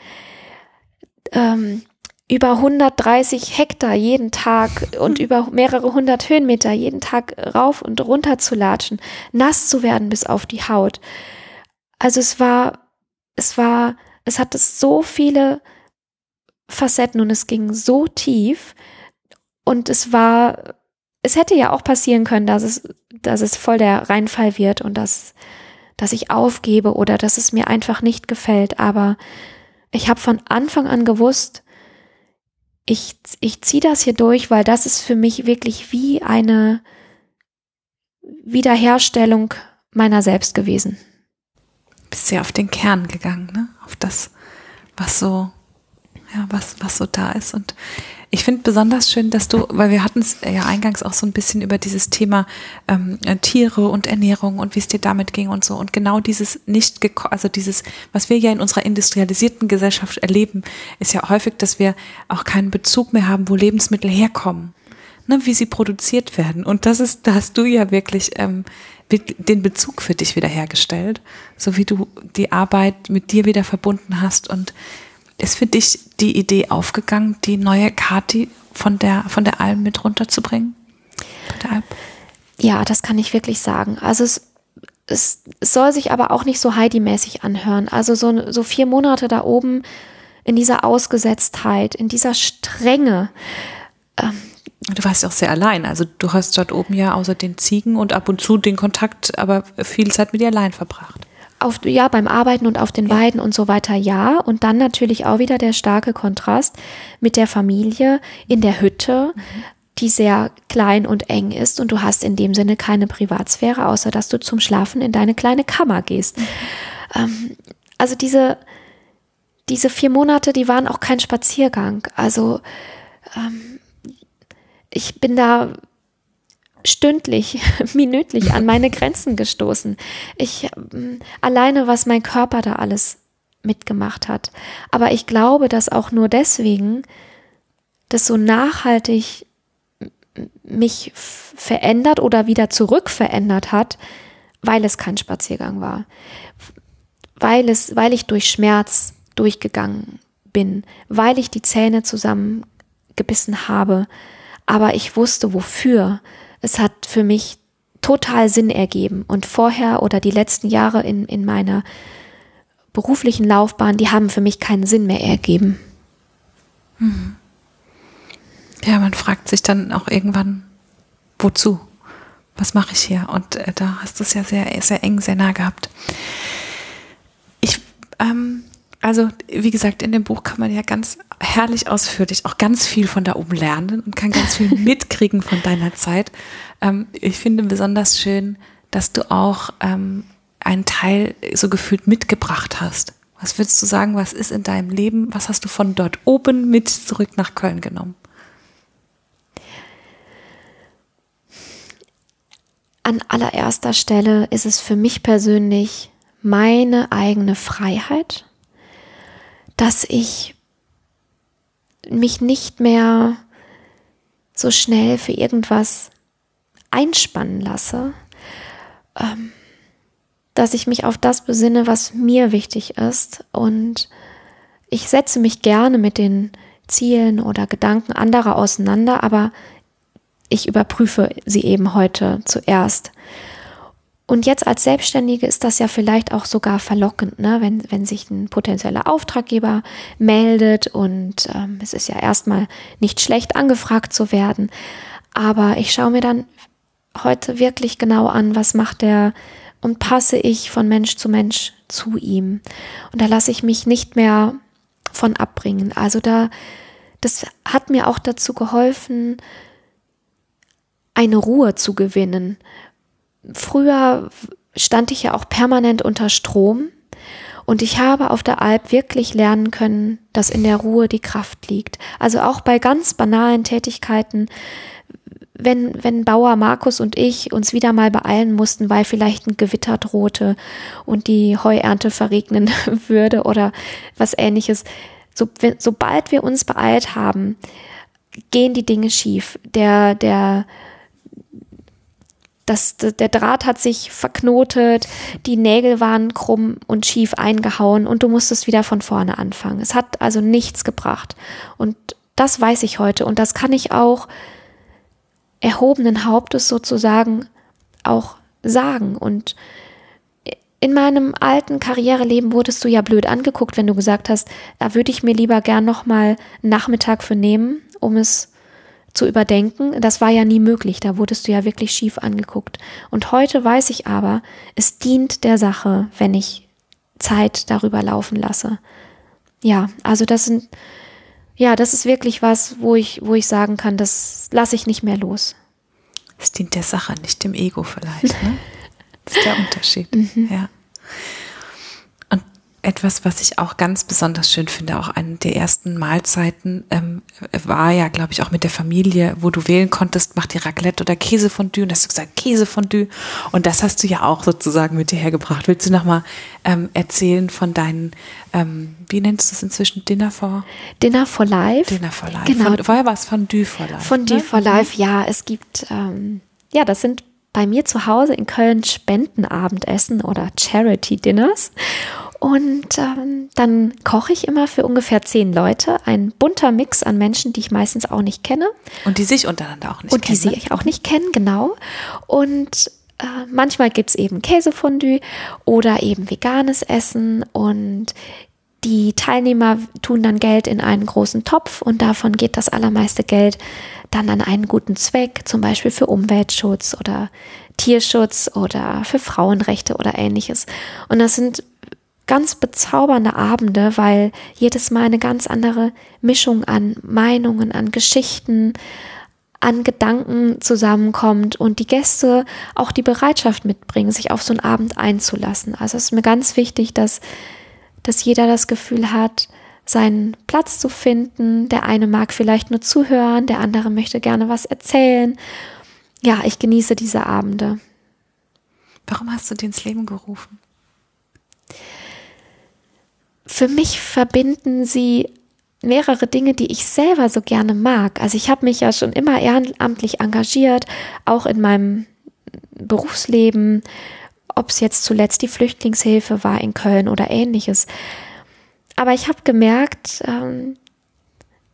ähm, über 130 Hektar jeden Tag und über mehrere hundert Höhenmeter jeden Tag rauf und runter zu latschen, nass zu werden bis auf die Haut. Also es war, es war, es hatte so viele Facetten und es ging so tief und es war, es hätte ja auch passieren können, dass es, dass es voll der Reinfall wird und dass, dass ich aufgebe oder dass es mir einfach nicht gefällt. Aber ich habe von Anfang an gewusst, ich, ich ziehe das hier durch, weil das ist für mich wirklich wie eine Wiederherstellung meiner selbst gewesen. Bist ja auf den Kern gegangen, ne? Auf das, was so, ja, was, was so da ist. Und ich finde besonders schön, dass du, weil wir hatten es ja eingangs auch so ein bisschen über dieses Thema ähm, äh, Tiere und Ernährung und wie es dir damit ging und so. Und genau dieses nicht, also dieses, was wir ja in unserer industrialisierten Gesellschaft erleben, ist ja häufig, dass wir auch keinen Bezug mehr haben, wo Lebensmittel herkommen, ne, wie sie produziert werden. Und das ist, da hast du ja wirklich ähm, den Bezug für dich wiederhergestellt, so wie du die Arbeit mit dir wieder verbunden hast und ist für dich die Idee aufgegangen, die neue Kati von der, von der Alm mit runterzubringen? Ja, das kann ich wirklich sagen. Also es, es, es soll sich aber auch nicht so Heidi-mäßig anhören. Also so, so vier Monate da oben in dieser Ausgesetztheit, in dieser Strenge. Ähm, du warst auch sehr allein. Also du hast dort oben ja außer den Ziegen und ab und zu den Kontakt, aber viel Zeit mit dir allein verbracht auf, ja, beim Arbeiten und auf den. Weiden und so weiter, ja. Und dann natürlich auch wieder der starke Kontrast mit der Familie in der Hütte, mhm. die sehr klein und eng ist und du hast in dem Sinne keine Privatsphäre, außer dass du zum Schlafen in deine kleine Kammer gehst. Mhm. Ähm, also diese, diese vier Monate, die waren auch kein Spaziergang. Also ähm, ich bin da stündlich, minütlich an meine Grenzen gestoßen. Ich ähm, alleine, was mein Körper da alles mitgemacht hat. Aber ich glaube, dass auch nur deswegen das so nachhaltig mich verändert oder wieder zurück verändert hat, weil es kein Spaziergang war. Weil es, weil ich durch Schmerz durchgegangen bin, weil ich die Zähne zusammengebissen habe, aber ich wusste wofür es hat für mich total Sinn ergeben. Und vorher oder die letzten Jahre in, in meiner beruflichen Laufbahn, die haben für mich keinen Sinn mehr ergeben. Mhm. Ja, man fragt sich dann auch irgendwann, wozu? Was mache ich hier? Und äh, da hast du es ja sehr, sehr eng, sehr nah gehabt. Ich ähm, also, wie gesagt, in dem Buch kann man ja ganz herrlich ausführlich auch ganz viel von da oben lernen und kann ganz viel mitkriegen von deiner Zeit. Ähm, ich finde besonders schön, dass du auch ähm, einen Teil so gefühlt mitgebracht hast. Was würdest du sagen, was ist in deinem Leben, was hast du von dort oben mit zurück nach Köln genommen? An allererster Stelle ist es für mich persönlich meine eigene Freiheit dass ich mich nicht mehr so schnell für irgendwas einspannen lasse, ähm, dass ich mich auf das besinne, was mir wichtig ist. Und ich setze mich gerne mit den Zielen oder Gedanken anderer auseinander, aber ich überprüfe sie eben heute zuerst. Und jetzt als Selbstständige ist das ja vielleicht auch sogar verlockend, ne? wenn, wenn sich ein potenzieller Auftraggeber meldet und ähm, es ist ja erstmal nicht schlecht angefragt zu werden. Aber ich schaue mir dann heute wirklich genau an, was macht der und passe ich von Mensch zu Mensch zu ihm. Und da lasse ich mich nicht mehr von abbringen. Also da, das hat mir auch dazu geholfen, eine Ruhe zu gewinnen früher stand ich ja auch permanent unter Strom Und ich habe auf der Alp wirklich lernen können, dass in der Ruhe die Kraft liegt. Also auch bei ganz banalen Tätigkeiten, wenn, wenn Bauer Markus und ich uns wieder mal beeilen mussten, weil vielleicht ein Gewitter drohte und die Heuernte verregnen würde oder was ähnliches. So, wenn, sobald wir uns beeilt haben, gehen die Dinge schief. Der, der, das, der Draht hat sich verknotet, die Nägel waren krumm und schief eingehauen und du musstest wieder von vorne anfangen. Es hat also nichts gebracht. Und das weiß ich heute und das kann ich auch erhobenen Hauptes sozusagen auch sagen. Und in meinem alten Karriereleben wurdest du ja blöd angeguckt, wenn du gesagt hast, da würde ich mir lieber gern noch mal einen Nachmittag für nehmen, um es zu überdenken. Das war ja nie möglich, da wurdest du ja wirklich schief angeguckt. Und heute weiß ich aber, es dient der Sache, wenn ich Zeit darüber laufen lasse. Ja, also das sind ja, das ist wirklich was, wo ich, wo ich sagen kann, das lasse ich nicht mehr los. Es dient der Sache, nicht dem Ego vielleicht. Ne? Das ist der Unterschied. Mhm. Ja. Etwas, was ich auch ganz besonders schön finde, auch eine der ersten Mahlzeiten ähm, war ja, glaube ich, auch mit der Familie, wo du wählen konntest, macht ihr Raclette oder Käsefondue? Und hast du gesagt Käsefondue. Und das hast du ja auch sozusagen mit dir hergebracht. Willst du nochmal ähm, erzählen von deinen, ähm, wie nennst du es inzwischen, Dinner for? Dinner for Life. Dinner for Life. Genau. Von, vorher war es Fondue for Life. Fondue ne? for Life, ja. Es gibt, ähm, ja, das sind bei mir zu Hause in Köln Spendenabendessen oder Charity Dinners. Und ähm, dann koche ich immer für ungefähr zehn Leute. Ein bunter Mix an Menschen, die ich meistens auch nicht kenne. Und die sich untereinander auch nicht und kennen. Und die sich auch nicht kennen, genau. Und äh, manchmal gibt es eben Käsefondue oder eben veganes Essen. Und die Teilnehmer tun dann Geld in einen großen Topf und davon geht das allermeiste Geld dann an einen guten Zweck, zum Beispiel für Umweltschutz oder Tierschutz oder für Frauenrechte oder ähnliches. Und das sind ganz bezaubernde Abende, weil jedes Mal eine ganz andere Mischung an Meinungen, an Geschichten, an Gedanken zusammenkommt und die Gäste auch die Bereitschaft mitbringen, sich auf so einen Abend einzulassen. Also es ist mir ganz wichtig, dass, dass jeder das Gefühl hat, seinen Platz zu finden. Der eine mag vielleicht nur zuhören, der andere möchte gerne was erzählen. Ja, ich genieße diese Abende. Warum hast du dir ins Leben gerufen? Für mich verbinden sie mehrere Dinge, die ich selber so gerne mag. Also ich habe mich ja schon immer ehrenamtlich engagiert, auch in meinem Berufsleben, ob es jetzt zuletzt die Flüchtlingshilfe war in Köln oder ähnliches. Aber ich habe gemerkt, ähm,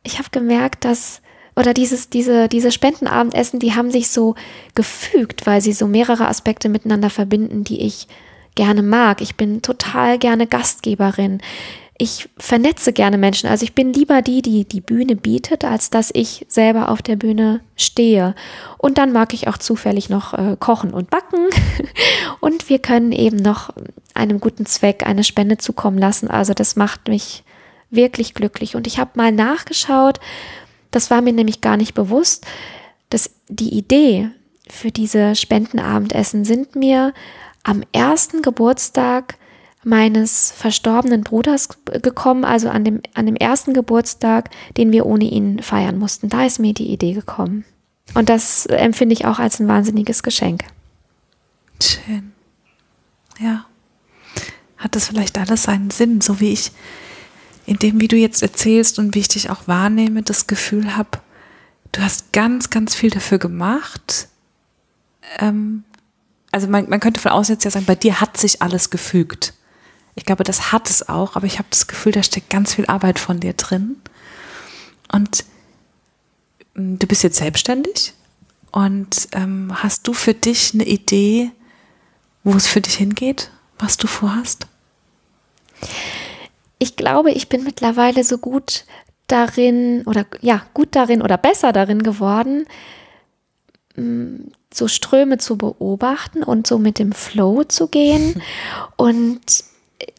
ich habe gemerkt, dass oder dieses, diese, diese Spendenabendessen, die haben sich so gefügt, weil sie so mehrere Aspekte miteinander verbinden, die ich gerne mag. Ich bin total gerne Gastgeberin. Ich vernetze gerne Menschen. Also ich bin lieber die, die die Bühne bietet, als dass ich selber auf der Bühne stehe. Und dann mag ich auch zufällig noch äh, kochen und backen. und wir können eben noch einem guten Zweck eine Spende zukommen lassen. Also das macht mich wirklich glücklich. Und ich habe mal nachgeschaut, das war mir nämlich gar nicht bewusst, dass die Idee für diese Spendenabendessen sind mir am ersten Geburtstag meines verstorbenen Bruders gekommen, also an dem, an dem ersten Geburtstag, den wir ohne ihn feiern mussten. Da ist mir die Idee gekommen. Und das empfinde ich auch als ein wahnsinniges Geschenk. Schön. Ja. Hat das vielleicht alles seinen Sinn, so wie ich in dem, wie du jetzt erzählst und wie ich dich auch wahrnehme, das Gefühl habe, du hast ganz, ganz viel dafür gemacht. Ähm, also man, man könnte von außen jetzt ja sagen, bei dir hat sich alles gefügt. Ich glaube, das hat es auch, aber ich habe das Gefühl, da steckt ganz viel Arbeit von dir drin. Und mm, du bist jetzt selbstständig und ähm, hast du für dich eine Idee, wo es für dich hingeht, was du vorhast? Ich glaube, ich bin mittlerweile so gut darin oder ja, gut darin oder besser darin geworden, mm, so Ströme zu beobachten und so mit dem Flow zu gehen und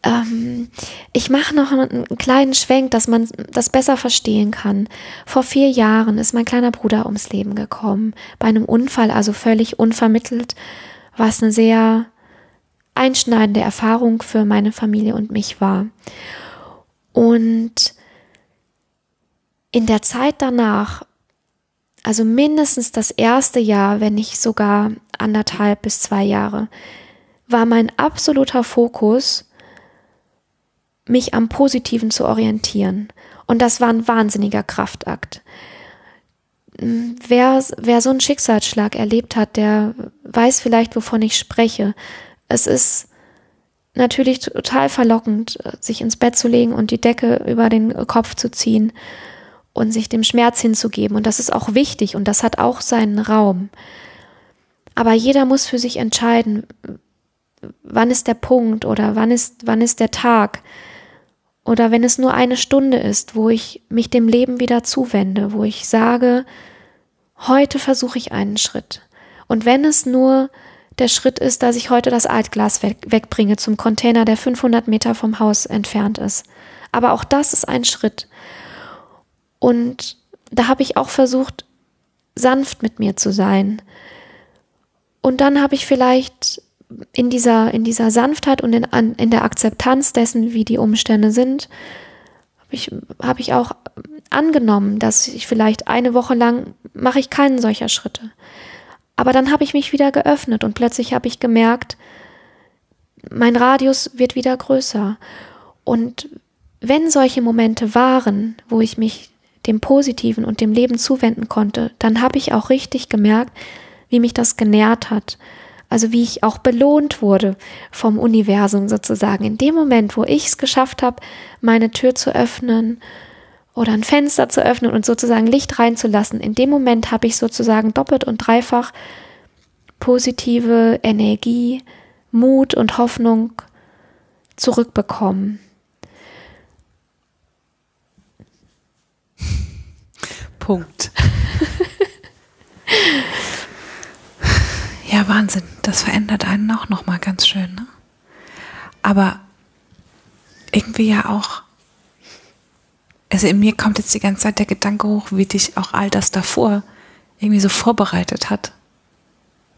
ähm, ich mache noch einen, kleinen Schwenk, dass man das besser verstehen kann. Vor vier Jahren ist mein kleiner Bruder ums Leben gekommen. Bei einem Unfall, also völlig unvermittelt, war es eine sehr einschneidende Erfahrung für meine Familie und mich war. Und in der Zeit danach, also mindestens das erste Jahr, wenn nicht sogar anderthalb bis zwei Jahre, war mein absoluter Fokus, mich am Positiven zu orientieren. Und das war ein wahnsinniger Kraftakt. Wer, wer so einen Schicksalsschlag erlebt hat, der weiß vielleicht, wovon ich spreche. Es ist natürlich total verlockend, sich ins Bett zu legen und die Decke über den Kopf zu ziehen und sich dem Schmerz hinzugeben. Und das ist auch wichtig und das hat auch seinen Raum. Aber jeder muss für sich entscheiden, wann ist der Punkt oder wann ist, wann ist der Tag, oder wenn es nur eine Stunde ist, wo ich mich dem Leben wieder zuwende, wo ich sage, heute versuche ich einen Schritt. Und wenn es nur der Schritt ist, dass ich heute das Altglas weg, wegbringe zum Container, der 500 Meter vom Haus entfernt ist. Aber auch das ist ein Schritt. Und da habe ich auch versucht, sanft mit mir zu sein. Und dann habe ich vielleicht in dieser, in dieser Sanftheit und in, in der Akzeptanz dessen, wie die Umstände sind, habe ich, hab ich auch angenommen, dass ich vielleicht eine Woche lang mache ich keinen solcher Schritte. Aber dann habe ich mich wieder geöffnet und plötzlich habe ich gemerkt, mein Radius wird wieder größer. Und wenn solche Momente waren, wo ich mich dem Positiven und dem Leben zuwenden konnte, dann habe ich auch richtig gemerkt, wie mich das genährt hat also wie ich auch belohnt wurde vom Universum sozusagen. In dem Moment, wo ich es geschafft habe, meine Tür zu öffnen oder ein Fenster zu öffnen und sozusagen Licht reinzulassen, in dem Moment habe ich sozusagen doppelt und dreifach positive Energie, Mut und Hoffnung zurückbekommen. Punkt. Ja, Wahnsinn. Das verändert einen auch nochmal ganz schön. Ne? Aber irgendwie ja auch, also in mir kommt jetzt die ganze Zeit der Gedanke hoch, wie dich auch all das davor irgendwie so vorbereitet hat,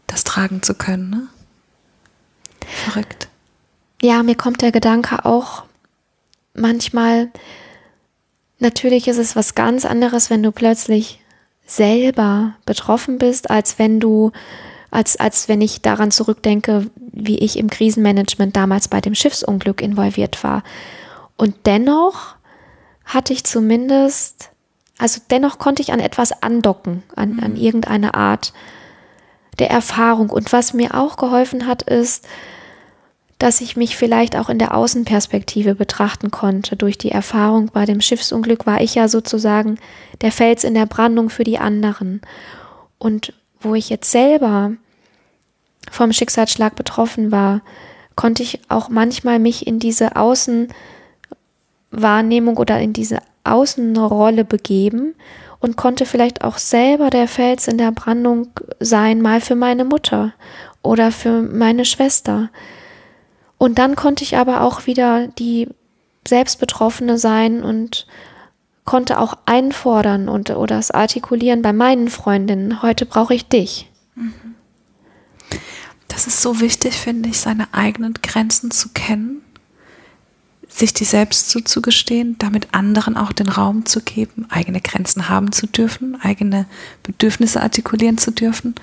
das tragen zu können. Ne? Verrückt. Ja, mir kommt der Gedanke auch manchmal, natürlich ist es was ganz anderes, wenn du plötzlich selber betroffen bist, als wenn du als, als wenn ich daran zurückdenke, wie ich im Krisenmanagement damals bei dem Schiffsunglück involviert war. Und dennoch hatte ich zumindest, also dennoch konnte ich an etwas andocken, an, an mhm. irgendeine Art der Erfahrung. Und was mir auch geholfen hat, ist, dass ich mich vielleicht auch in der Außenperspektive betrachten konnte. Durch die Erfahrung bei dem Schiffsunglück war ich ja sozusagen der Fels in der Brandung für die anderen. Und wo ich jetzt selber vom Schicksalsschlag betroffen war, konnte ich auch manchmal mich in diese Außenwahrnehmung oder in diese Außenrolle begeben und konnte vielleicht auch selber der Fels in der Brandung sein, mal für meine Mutter oder für meine Schwester. Und dann konnte ich aber auch wieder die Selbstbetroffene sein und konnte auch einfordern und oder das artikulieren bei meinen Freundinnen. Heute brauche ich dich. Mhm das ist so wichtig, finde ich, seine eigenen Grenzen zu kennen, sich die selbst zuzugestehen, damit anderen auch den Raum zu geben, eigene Grenzen haben zu dürfen, eigene Bedürfnisse artikulieren zu dürfen.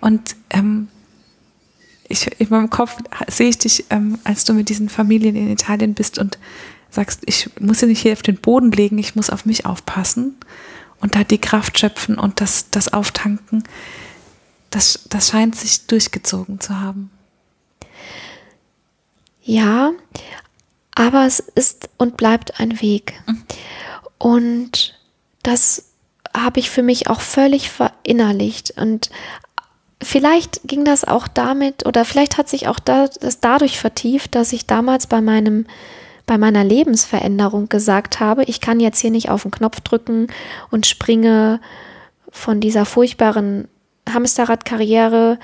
Und ähm, ich, in meinem Kopf sehe ich dich, ähm, als du mit diesen Familien in Italien bist und sagst, ich muss ja nicht hier auf den Boden legen, ich muss auf mich aufpassen und da die Kraft schöpfen und das, das auftanken das, das scheint sich durchgezogen zu haben. Ja, aber es ist und bleibt ein Weg. Mhm. Und das habe ich für mich auch völlig verinnerlicht. Und vielleicht ging das auch damit, oder vielleicht hat sich auch da, das dadurch vertieft, dass ich damals bei meinem bei meiner Lebensveränderung gesagt habe, ich kann jetzt hier nicht auf den Knopf drücken und springe von dieser furchtbaren Hamsterradkarriere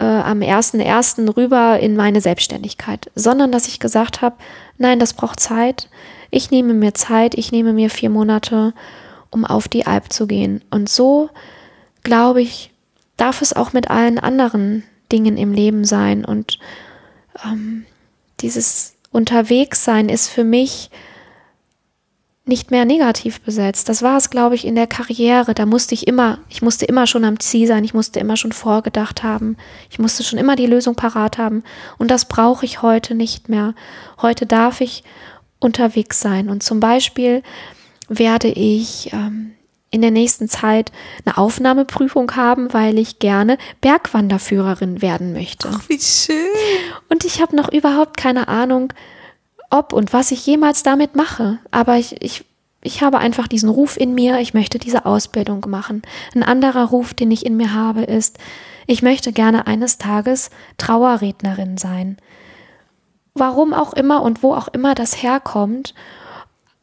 äh, am 1.1. rüber in meine Selbstständigkeit, sondern dass ich gesagt habe, nein, das braucht Zeit. Ich nehme mir Zeit, ich nehme mir vier Monate, um auf die Alp zu gehen. Und so, glaube ich, darf es auch mit allen anderen Dingen im Leben sein. Und ähm, dieses Unterwegssein ist für mich nicht mehr negativ besetzt. Das war es, glaube ich, in der Karriere. Da musste ich immer, ich musste immer schon am Ziel sein, ich musste immer schon vorgedacht haben, ich musste schon immer die Lösung parat haben. Und das brauche ich heute nicht mehr. Heute darf ich unterwegs sein. Und zum Beispiel werde ich ähm, in der nächsten Zeit eine Aufnahmeprüfung haben, weil ich gerne Bergwanderführerin werden möchte. Ach, wie schön. Und ich habe noch überhaupt keine Ahnung, ob und was ich jemals damit mache. Aber ich, ich, ich habe einfach diesen Ruf in mir, ich möchte diese Ausbildung machen. Ein anderer Ruf, den ich in mir habe, ist, ich möchte gerne eines Tages Trauerrednerin sein. Warum auch immer und wo auch immer das herkommt.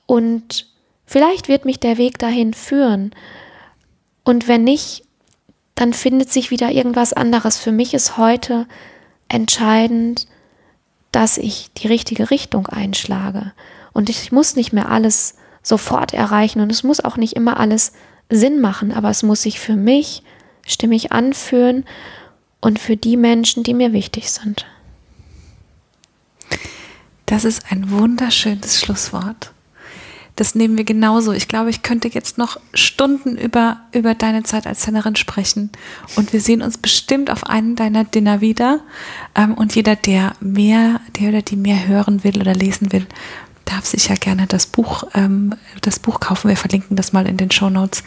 Und Vielleicht wird mich der Weg dahin führen. Und wenn nicht, dann findet sich wieder irgendwas anderes. Für mich ist heute entscheidend, dass ich die richtige Richtung einschlage. Und ich muss nicht mehr alles sofort erreichen und es muss auch nicht immer alles Sinn machen, aber es muss sich für mich stimmig anfühlen und für die Menschen, die mir wichtig sind. Das ist ein wunderschönes Schlusswort das nehmen wir genauso. Ich glaube, ich könnte jetzt noch Stunden über, über deine Zeit als Sennerin sprechen. Und wir sehen uns bestimmt auf einem deiner Dinner wieder. Ähm, und jeder, der mehr, der oder die mehr hören will oder lesen will, darf sich ja gerne das Buch, ähm, das Buch kaufen. Wir verlinken das mal in den Show Notes.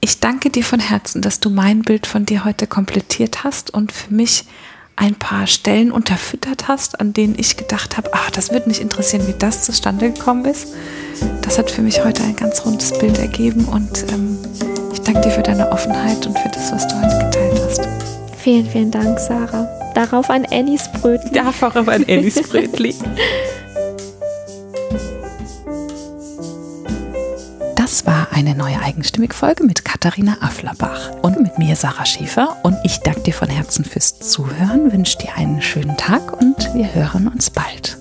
Ich danke dir von Herzen, dass du mein Bild von dir heute komplettiert hast und für mich ein paar Stellen unterfüttert hast, an denen ich gedacht habe, ach, das würde mich interessieren, wie das zustande gekommen ist. Das hat für mich heute ein ganz rundes Bild ergeben und ähm, ich danke dir für deine Offenheit und für das, was du heute geteilt hast. Vielen, vielen Dank, Sarah. Darauf ein Annies Brötli. Darauf ein Annies Brötli. Das war eine neue Eigenstimmig-Folge mit Katharina Afflerbach und mit mir, Sarah Schäfer. Und ich danke dir von Herzen fürs Zuhören, wünsche dir einen schönen Tag und wir hören uns bald.